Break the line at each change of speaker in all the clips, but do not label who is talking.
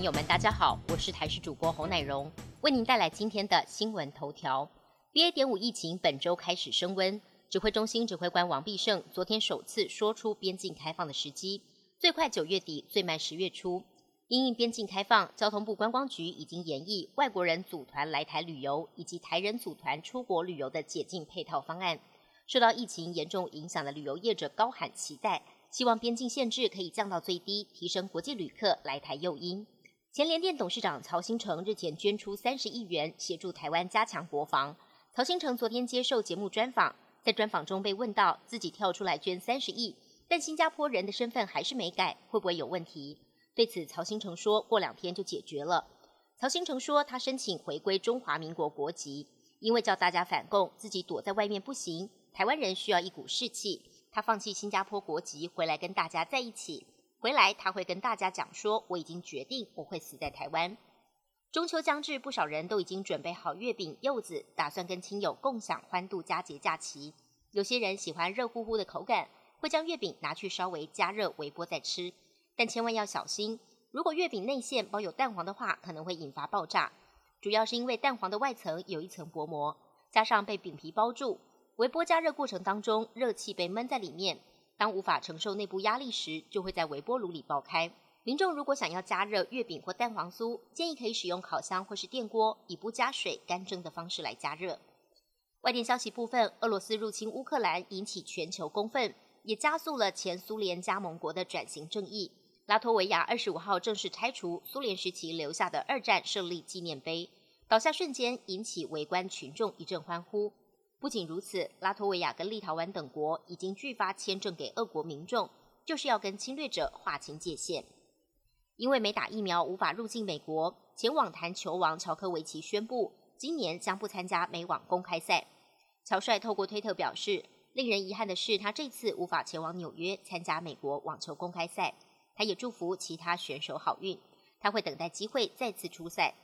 朋友们大家好，我是台视主播侯乃荣，为您带来今天的新闻头条。BA. 点五疫情本周开始升温，指挥中心指挥官王必胜昨天首次说出边境开放的时机，最快九月底，最慢十月初。因应边境开放，交通部观光局已经研议外国人组团来台旅游以及台人组团出国旅游的解禁配套方案。受到疫情严重影响的旅游业者高喊期待，希望边境限制可以降到最低，提升国际旅客来台诱因。前联电董事长曹新成日前捐出三十亿元协助台湾加强国防。曹新成昨天接受节目专访，在专访中被问到自己跳出来捐三十亿，但新加坡人的身份还是没改，会不会有问题？对此，曹新成说过两天就解决了。曹新成说，他申请回归中华民国国籍，因为叫大家反共，自己躲在外面不行。台湾人需要一股士气，他放弃新加坡国籍回来跟大家在一起。回来他会跟大家讲说，我已经决定我会死在台湾。中秋将至，不少人都已经准备好月饼、柚子，打算跟亲友共享欢度佳节假期。有些人喜欢热乎乎的口感，会将月饼拿去稍微加热微波再吃。但千万要小心，如果月饼内馅包有蛋黄的话，可能会引发爆炸。主要是因为蛋黄的外层有一层薄膜，加上被饼皮包住，微波加热过程当中，热气被闷在里面，当无法承受内部压力时，就会在微波炉里爆开。民众如果想要加热月饼或蛋黄酥，建议可以使用烤箱或是电锅，以不加水干蒸的方式来加热。外电消息部分，俄罗斯入侵乌克兰引起全球公愤，也加速了前苏联加盟国的转型正义。拉脱维亚二十五号正式拆除苏联时期留下的二战胜利纪念碑，倒下瞬间引起围观群众一阵欢呼。不仅如此，拉脱维亚跟立陶宛等国已经拒发签证给俄国民众，就是要跟侵略者划清界限。因为没打疫苗无法入境美国，前网坛球王乔科维奇宣布，今年将不参加美网公开赛。乔帅透过推特表示，令人遗憾的是，他这次无法前往纽约参加美国网球公开赛。他也祝福其他选手好运，他会等待机会再次出赛。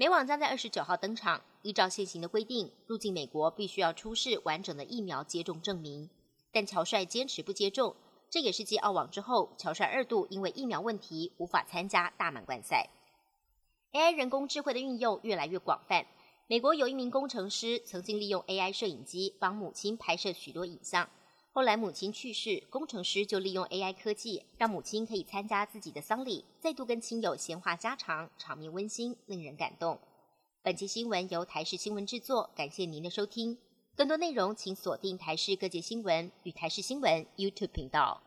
美网将在二十九号登场，依照现行的规定，入境美国必须要出示完整的疫苗接种证明。但乔帅坚持不接种，这也是继澳网之后，乔帅二度因为疫苗问题无法参加大满贯赛。AI 人工智慧的运用越来越广泛，美国有一名工程师曾经利用 AI 摄影机帮母亲拍摄许多影像。后来母亲去世，工程师就利用 AI 科技，让母亲可以参加自己的丧礼，再度跟亲友闲话家常，场面温馨，令人感动。本期新闻由台视新闻制作，感谢您的收听。更多内容请锁定台视各界新闻与台视新闻 YouTube 频道。